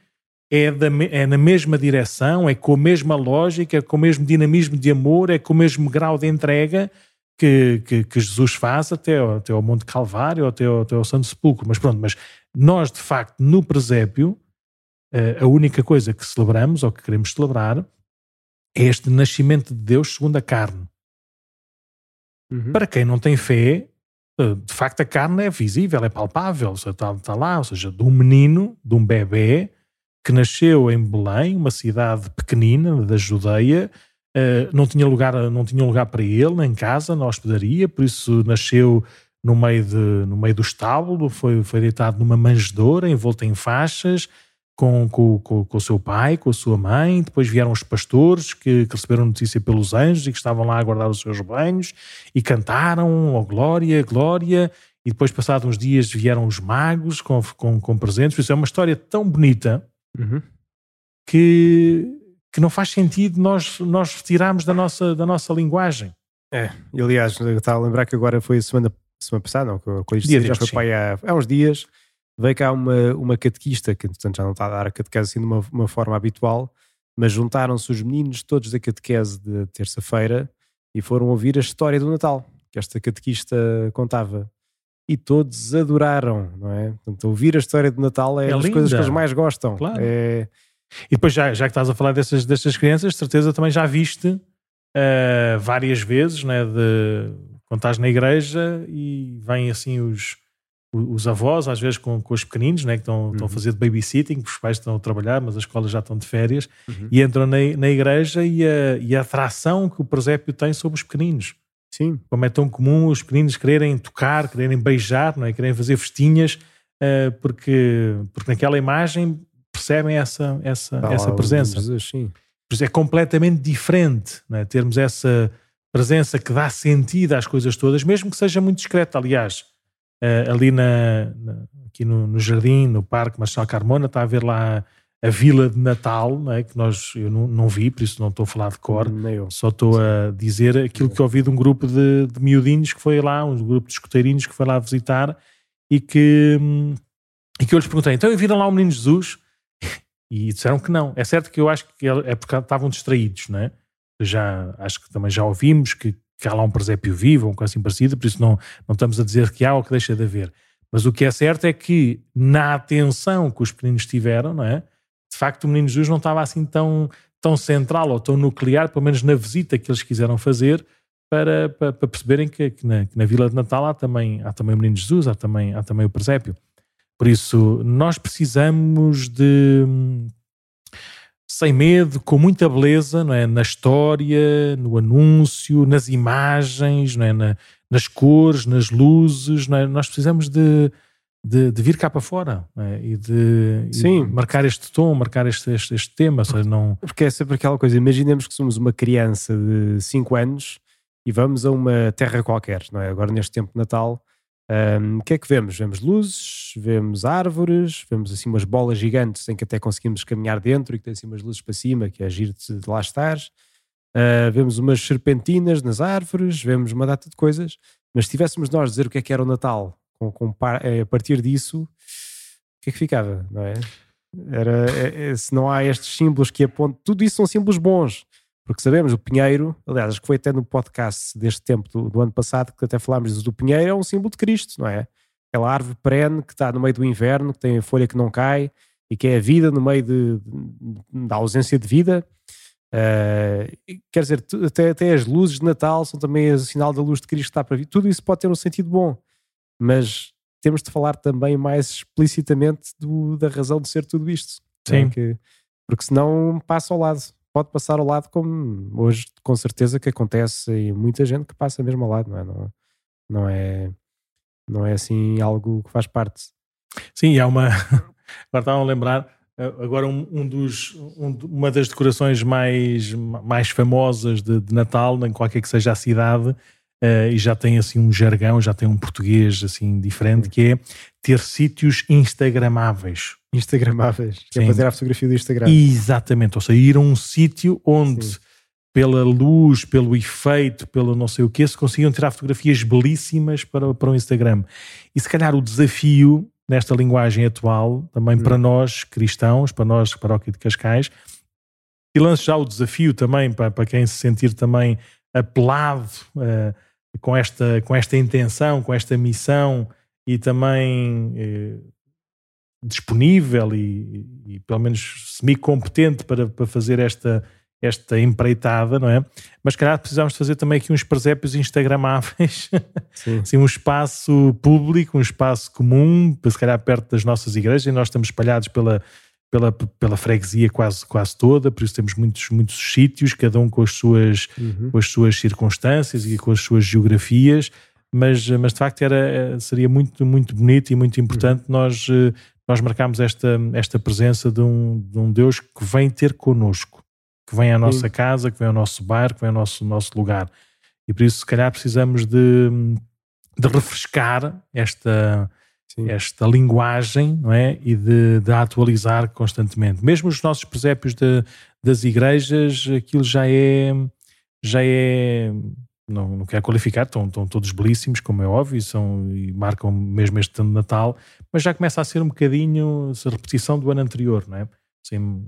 A: é, da, é na mesma direção, é com a mesma lógica, é com o mesmo dinamismo de amor, é com o mesmo grau de entrega que, que, que Jesus faz até, até ao Monte Calvário, até ao, até ao Santo Sepulcro. Mas pronto, mas nós de facto no presépio, eh, a única coisa que celebramos ou que queremos celebrar é este nascimento de Deus segundo a carne. Uhum. Para quem não tem fé, eh, de facto a carne é visível, é palpável, está, está lá, ou seja, de um menino, de um bebê, que nasceu em Belém, uma cidade pequenina da Judeia, uh, não, tinha lugar, não tinha lugar para ele em casa, na hospedaria, por isso nasceu no meio, de, no meio do estábulo, foi, foi deitado numa manjedoura, envolto em faixas, com, com, com, com, o seu pai, com a sua mãe, depois vieram os pastores que, que, receberam notícia pelos anjos e que estavam lá a guardar os seus banhos e cantaram, oh glória, glória, e depois passados uns dias vieram os magos com, com, com presentes, isso é uma história tão bonita uhum. que, que não faz sentido nós, nós retirarmos da nossa, da nossa linguagem.
B: É, e aliás, eu estava a lembrar que agora foi a semana, semana passada, não, quando isto já foi há, há uns dias, veio cá uma, uma catequista, que entretanto já não está a dar a catequese assim de uma, uma forma habitual, mas juntaram-se os meninos todos da catequese de terça-feira e foram ouvir a história do Natal, que esta catequista contava. E todos adoraram, não é? Portanto, ouvir a história do Natal é, é das coisas que eles mais gostam.
A: Claro.
B: É...
A: E depois, já, já que estás a falar dessas, dessas crianças, de certeza também já viste uh, várias vezes, né, de, quando estás na igreja e vêm assim os, os avós, às vezes com, com os pequeninos, né, que estão, uhum. estão a fazer de babysitting, os pais estão a trabalhar, mas as escolas já estão de férias, uhum. e entram na, na igreja e a, e a atração que o presépio tem sobre os pequeninos.
B: Sim.
A: Como é tão comum os pequeninos quererem tocar, quererem beijar, não é? quererem fazer festinhas, uh, porque, porque naquela imagem percebem essa, essa, ah, essa presença.
B: Jesus, sim.
A: Por isso é completamente diferente é? termos essa presença que dá sentido às coisas todas, mesmo que seja muito discreta. Aliás, uh, ali na, na, aqui no, no, jardim, no Parque Marcelo Carmona, está a ver lá a Vila de Natal, não é? que nós, eu não, não vi, por isso não estou a falar de cor, só estou a dizer aquilo que ouvi de um grupo de, de miudinhos que foi lá, um grupo de escuteirinhos que foi lá visitar e que, e que eu lhes perguntei, então viram lá o Menino Jesus? E disseram que não. É certo que eu acho que é porque estavam distraídos, não é? Já, acho que também já ouvimos que que há lá um presépio vivo, ou um coisa assim parecida, por isso não, não estamos a dizer que há ou que deixa de haver. Mas o que é certo é que na atenção que os pequeninos tiveram, não é? De facto, o menino Jesus não estava assim tão, tão central ou tão nuclear, pelo menos na visita que eles quiseram fazer, para, para, para perceberem que, que, na, que, na, Vila de Natal há também, há também o menino Jesus, há também, há também o presépio. Por isso, nós precisamos de sem medo, com muita beleza, não é? Na história, no anúncio, nas imagens, não é? Na, nas cores, nas luzes, não é? Nós precisamos de, de, de vir cá para fora é? e, de,
B: Sim.
A: E marcar este tom, marcar este, este, este tema. Seja, não...
B: Porque é sempre aquela coisa, imaginemos que somos uma criança de 5 anos e vamos a uma terra qualquer, não é? Agora neste tempo de Natal um, o que é que vemos? Vemos luzes, vemos árvores, vemos assim umas bolas gigantes em que até conseguimos caminhar dentro e que tem assim umas luzes para cima, que é agir de, lá estar. Uh, vemos umas serpentinas nas árvores, vemos uma data de coisas, mas se tivéssemos nós dizer o que é que era o Natal, com, com, eh, a partir disso, o que é que ficava, não é? Era, é, é, se não há estes símbolos que apontam, tudo isso são símbolos bons, porque sabemos, o Pinheiro, aliás, acho que foi até no podcast deste tempo do, do ano passado que até falámos do Pinheiro, é um símbolo de Cristo, não é? Aquela árvore perene que está no meio do inverno, que tem a folha que não cai e que é a vida no meio de, da ausência de vida. Uh, quer dizer, até, até as luzes de Natal são também o sinal da luz de Cristo que está para vir. Tudo isso pode ter um sentido bom, mas temos de falar também mais explicitamente do, da razão de ser tudo isto.
A: É? Sim.
B: É? Que, porque senão passa ao lado pode passar ao lado, como hoje com certeza que acontece e muita gente que passa mesmo ao lado, não é? Não, não é, não é assim algo que faz parte.
A: Sim, há uma. Agora estavam a lembrar, eh, agora um, um dos, um, uma das decorações mais, mais famosas de, de, Natal, em qualquer que seja a cidade, uh, e já tem assim um jargão, já tem um português assim diferente, que é ter sítios instagramáveis.
B: Instagramáveis, que é fazer a fotografia do Instagram.
A: Exatamente, ou seja, ir a um sítio onde Sim. pela luz, pelo efeito, pelo não sei o que, se conseguiam tirar fotografias belíssimas para, para o Instagram. E se calhar o desafio nesta linguagem atual, também para hum. nós cristãos, para nós paróquia de Cascais, e lanço já o desafio também para, para quem se sentir também apelado uh, com, esta, com esta intenção, com esta missão e também uh, disponível e, e, pelo menos semi-competente para, para fazer esta, esta empreitada, não é? Mas calhar precisamos fazer também aqui uns presépios instagramáveis, assim, um espaço público, um espaço comum, se calhar perto das nossas igrejas, e nós estamos espalhados pela, pela, pela freguesia quase, quase toda, por isso temos muitos, muitos sítios, cada um com as, suas, uhum. com as suas circunstâncias e com as suas geografias, mas, mas de facto era, seria muito, muito bonito e muito importante uhum. nós, nós marcarmos esta, esta presença de um, de um Deus que vem ter connosco, que vem à nossa Sim. casa, que vem ao nosso bar, que vem ao nosso, nosso lugar. E por isso, se calhar, precisamos de, de refrescar esta, Sim. esta linguagem não é? e de, de atualizar constantemente. Mesmo os nossos presépios de, das igrejas, aquilo já é, já é não, não quero qualificar, estão, estão todos belíssimos, como é óbvio, e, são, e marcam mesmo este ano de Natal, mas já começa a ser um bocadinho a repetição do ano anterior, não é? Assim,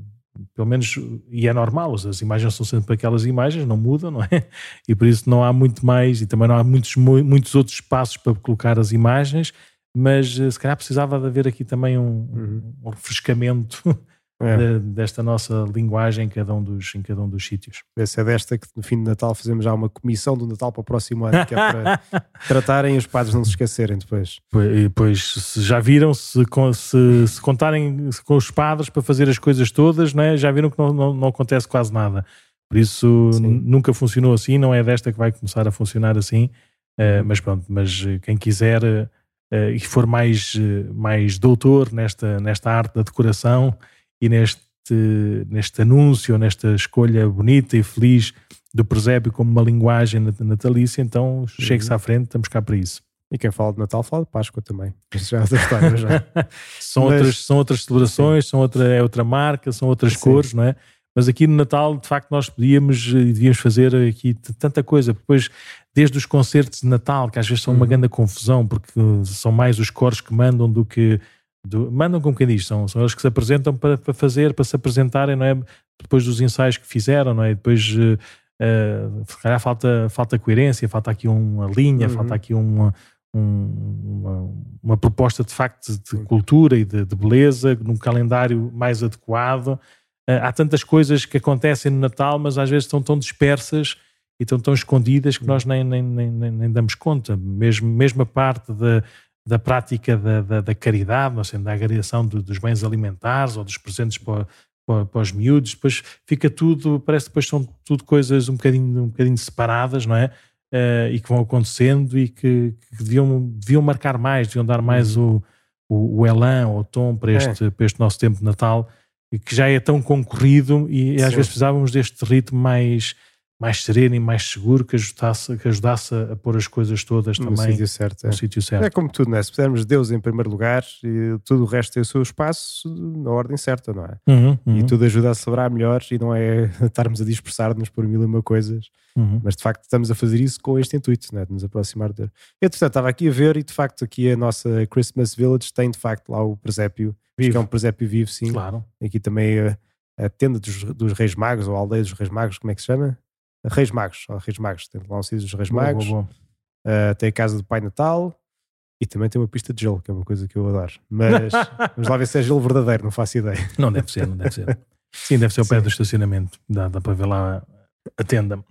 A: pelo menos, e é normal, as imagens são sempre aquelas imagens, não mudam, não é? E por isso não há muito mais, e também não há muitos, muitos outros espaços para colocar as imagens, mas eh, se calhar precisava de haver aqui também um, uhum. um refrescamento é. de, desta nossa linguagem em cada um dos, em cada um dos sítios.
B: Essa é desta que no fim de Natal fazemos já uma comissão do Natal para o próximo ano, que é para tratarem os padres não se esquecerem depois.
A: Pois, pois se já viram, se, se, se, contarem com os padres para fazer as coisas todas, é? já viram que não, não, não acontece quase nada. Por isso nunca funcionou assim, não é desta que vai começar a funcionar assim. Uh, mas pronto, mas quem quiser uh, e for mais, uh, mais doutor nesta, nesta arte da decoração, e neste, neste anúncio, nesta escolha bonita e feliz do presépio como uma linguagem natalícia, então chegue-se à frente, estamos cá para isso.
B: E quem fala de Natal fala de Páscoa também. Isso já é outra história. Já.
A: são, Mas, outras, são outras celebrações, são outra, é outra marca, são outras sim. cores, não é? Mas aqui no Natal, de facto, nós podíamos e devíamos fazer aqui tanta coisa. Depois, desde os concertos de Natal, que às vezes são uma uhum. grande confusão, porque são mais os cores que mandam do que do, mandam como quem diz, são, são eles que se apresentam para, para, fazer, para se apresentarem, não é? Depois dos ensaios que fizeram, não é? Depois, uh, uh, falta, falta coerência, falta aqui uma linha, uhum. falta aqui uma, um, uma, uma, proposta de facto de cultura e de, de, beleza, num calendário mais adequado. Uh, há tantas coisas que acontecem no Natal, mas às vezes estão tão dispersas e estão tão escondidas que nós nem, nem, nem, nem damos conta. Mesmo, mesmo a parte da da prática da, da, da caridade, não sei, da agregação do, dos bens alimentares ou dos presentes para, para, para, os miúdos, depois fica tudo, parece que depois são tudo coisas um bocadinho, um bocadinho separadas, não é? Uh, e que vão acontecendo e que, que, deviam, deviam marcar mais, deviam dar mais uhum. o, o, o elan ou o tom para este, é. para este nosso tempo de Natal, e que já é tão concorrido e, e às vezes precisávamos deste ritmo mais mais sereno e mais seguro que ajudasse, que ajudasse a, pôr as coisas todas no também
B: sítio certo,
A: no é. sítio certo.
B: É como tudo, não é? Se pusermos Deus em primeiro lugar e tudo o resto tem o seu espaço na ordem certa, não é?
A: Uhum, uhum.
B: E tudo ajuda a celebrar melhor e não é estarmos a dispersar-nos por mil e uma coisas, uhum. mas de facto estamos a fazer isso com este intuito, não é? De nos aproximar de Deus. Entretanto, estava aqui a ver e de facto aqui a nossa Christmas Village tem de facto lá o presépio, vivo. que é um presépio vivo, sim.
A: Claro.
B: Aqui também a, a tenda dos, dos Reis Magos ou a aldeia dos Reis Magos, como é que se chama? Reis Magos, Reis Magos, tem lá um sítio dos Reis Magos, boa, boa. Uh, tem a casa do Pai Natal e também tem uma pista de gelo, que é uma coisa que eu adoro. Mas vamos lá ver se é gelo verdadeiro, não faço ideia.
A: Não deve ser, não deve ser. Sim, deve ser o pé do estacionamento, dá, dá para ver lá a tenda.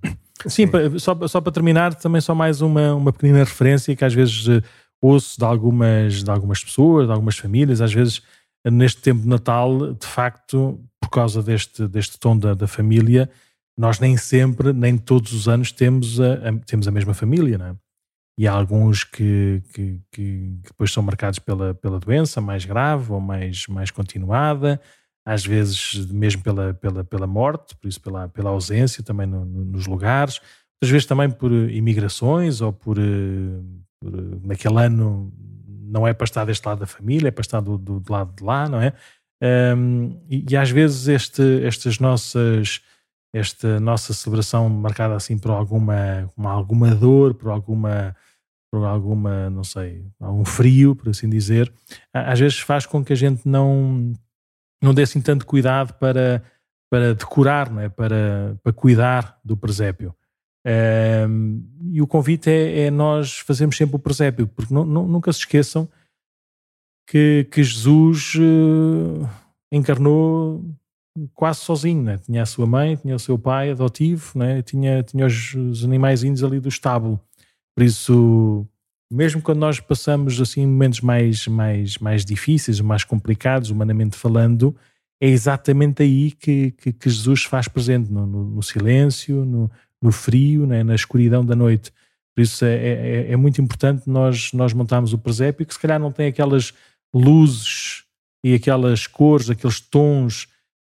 A: Sim, Sim. Só, só para terminar, também só mais uma, uma pequena referência que às vezes uh, ouço de algumas, de algumas pessoas, de algumas famílias, às vezes neste tempo de Natal, de facto, por causa deste, deste tom da, da família, nós nem sempre, nem todos os anos temos a, a temos a mesma família, não é? E há alguns que, que, que, depois são marcados pela, pela doença mais grave ou mais, mais continuada, às vezes mesmo pela, pela, pela morte, por isso pela, pela ausência também no, no, nos lugares, às vezes também por imigrações ou por, por, naquele ano não é para estar deste lado da família, é para estar do, do, do lado de lá, não é? Um, e, e, às vezes este, estas nossas esta nossa celebração marcada assim por alguma, alguma dor, por alguma, por alguma, não sei, algum frio, por assim dizer, às vezes faz com que a gente não, não dê assim tanto cuidado para, para decorar, não é? para, para cuidar do presépio. Um, e o convite é, é, nós fazermos sempre o presépio, porque não, não, nunca se esqueçam que, que Jesus uh, encarnou quase sozinho, né? tinha a sua mãe, tinha o seu pai adotivo, né? tinha, tinha os, os animaizinhos ali do estábulo. Por isso, mesmo quando nós passamos assim momentos mais, mais, mais difíceis, mais complicados, humanamente falando, é exatamente aí que, que, que Jesus faz presente, no, no, no silêncio, no, no frio, né? na escuridão da noite. Por isso é, é, é, muito importante nós, nós montarmos o presépio que se calhar não tem aquelas luzes e aquelas cores, aqueles tons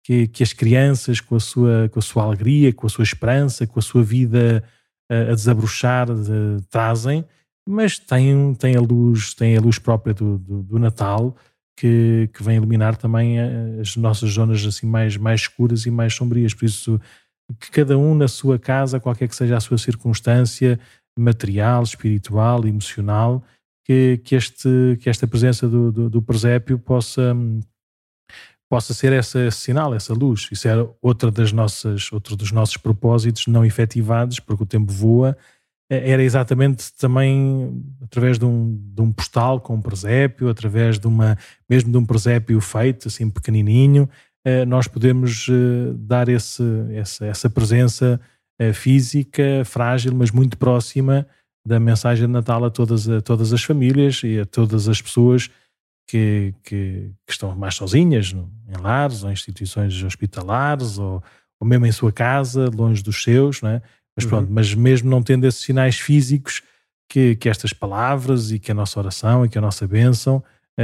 A: que, que as crianças, com a, sua, com a sua alegria, com a sua esperança, com a sua vida a, a desabrochar, de, trazem, mas tem, tem, a luz, tem a luz própria do, do, do Natal que, que vem iluminar também as nossas zonas assim mais, mais escuras e mais sombrias. Por isso, que cada um na sua casa, qualquer que seja a sua circunstância material, espiritual, emocional, que, que, este, que esta presença do, do, do presépio possa possa ser essa, sinal, essa luz. Isso era outra das nossas, outro dos nossos propósitos não efetivados, porque o tempo voa, eh, era exatamente também através de um, de um postal com um presépio, através de uma, mesmo de um presépio feito assim pequenininho, eh, nós podemos eh, dar esse, essa, essa presença física, frágil, mas muito próxima da mensagem de Natal a todas, a todas as famílias e a todas as pessoas que, que, que, estão mais sozinhas, em lares ou instituições hospitalares, ou, ou mesmo em sua casa, longe dos seus, não é? Mas uhum. pronto, mas mesmo não tendo esses sinais físicos, que, que estas palavras e que a nossa oração e que a nossa bênção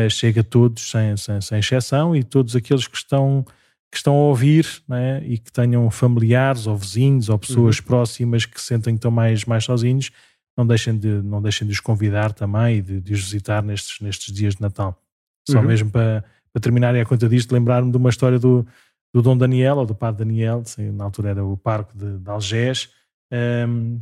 A: chega a todos sem, sem, sem exceção e todos aqueles que estão, que estão a ouvir é? e que tenham familiares ou vizinhos ou pessoas uhum. próximas que se sentem que estão mais, mais sozinhos, não deixem de, não deixem de os convidar também e de, de os visitar nestes, nestes dias de Natal. Só uhum. mesmo para, para terminar, e a conta disto, lembrar-me de uma história do, do Dom Daniel, ou do Padre Daniel, na altura era o parque de, de Algés, um,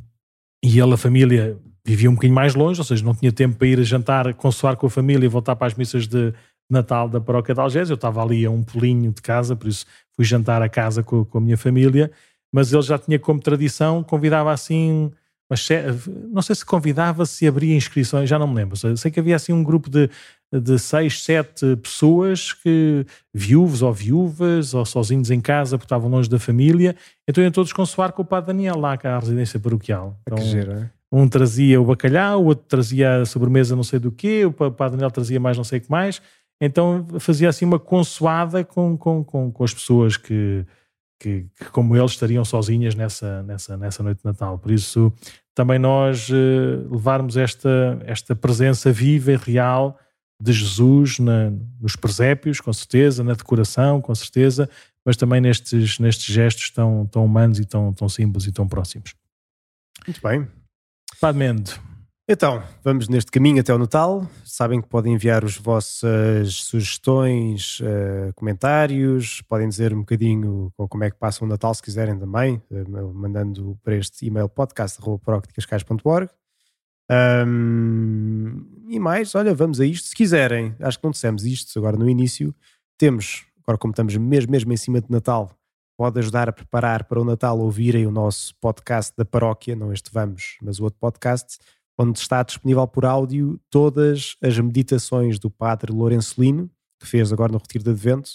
A: e ele, a família, vivia um bocadinho mais longe, ou seja, não tinha tempo para ir a jantar, consoar com a família e voltar para as missas de Natal da paróquia de Algés. Eu estava ali a um pulinho de casa, por isso fui jantar a casa com, com a minha família, mas ele já tinha como tradição, convidava assim mas não sei se convidava, se abria inscrições, já não me lembro. Sei que havia assim um grupo de, de seis, sete pessoas que, viúvos ou viúvas, ou sozinhos em casa, porque estavam longe da família, então iam todos consoar com o Padre Daniel lá, à residência paroquial. Então, que giro, é? Um trazia o bacalhau, o outro trazia a sobremesa não sei do quê, o Padre Daniel trazia mais não sei o que mais. Então fazia assim uma consoada com, com, com, com as pessoas que, que, que, como eles, estariam sozinhas nessa, nessa, nessa noite de Natal. Por isso, também nós uh, levarmos esta, esta presença viva e real de Jesus na, nos presépios, com certeza, na decoração, com certeza, mas também nestes, nestes gestos tão, tão humanos e tão, tão simples e tão próximos.
B: Muito bem.
A: Padre Mendo.
B: Então, vamos neste caminho até o Natal. Sabem que podem enviar as vossas sugestões, uh, comentários, podem dizer um bocadinho como é que passam o Natal, se quiserem também, uh, mandando para este e-mail podcast.procticascais.org. Um, e mais, olha, vamos a isto. Se quiserem, acho que não dissemos isto agora no início, temos, agora como estamos mesmo, mesmo em cima de Natal, pode ajudar a preparar para o Natal ouvirem o nosso podcast da paróquia, não este vamos, mas o outro podcast onde está disponível por áudio todas as meditações do Padre Lourenço Lino, que fez agora no Retiro de Advento.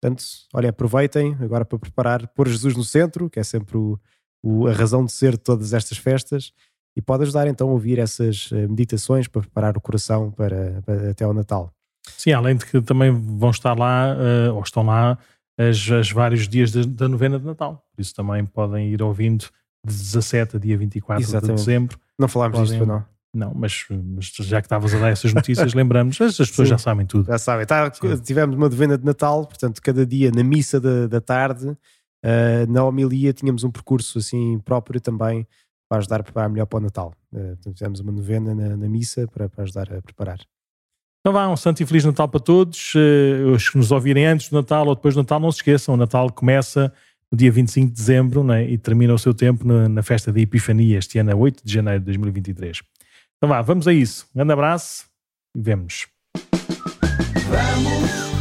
B: Portanto, olha, aproveitem agora para preparar, pôr Jesus no centro, que é sempre o, o, a razão de ser de todas estas festas, e pode ajudar então a ouvir essas eh, meditações para preparar o coração para, para até ao Natal.
A: Sim, além de que também vão estar lá, uh, ou estão lá, as, as vários dias da novena de Natal. Por isso também podem ir ouvindo 17 a dia 24 Exatamente. de dezembro.
B: Não falámos podem... disto, não?
A: Não, mas, mas, já que estavas a dar essas notícias, lembramos, as pessoas Sim, já sabem tudo.
B: Já sabem. Tá, tivemos uma novena de Natal, portanto, cada dia na missa da, da tarde, uh, na homilia, tínhamos um percurso assim próprio também para ajudar a preparar melhor para o Natal. Uh, portanto, fizemos uma novena na, na missa para, para, ajudar a preparar.
A: Então vá, um santo e feliz Natal para todos. Uh, os que nos ouvirem antes do Natal ou depois do Natal, não se esqueçam, o Natal começa no dia 25 de dezembro né, e termina o seu tempo na, na festa da Epifania, este ano a 8 de janeiro de 2023. Então vá, vamos a isso. Um grande abraço e vemos. Vamos!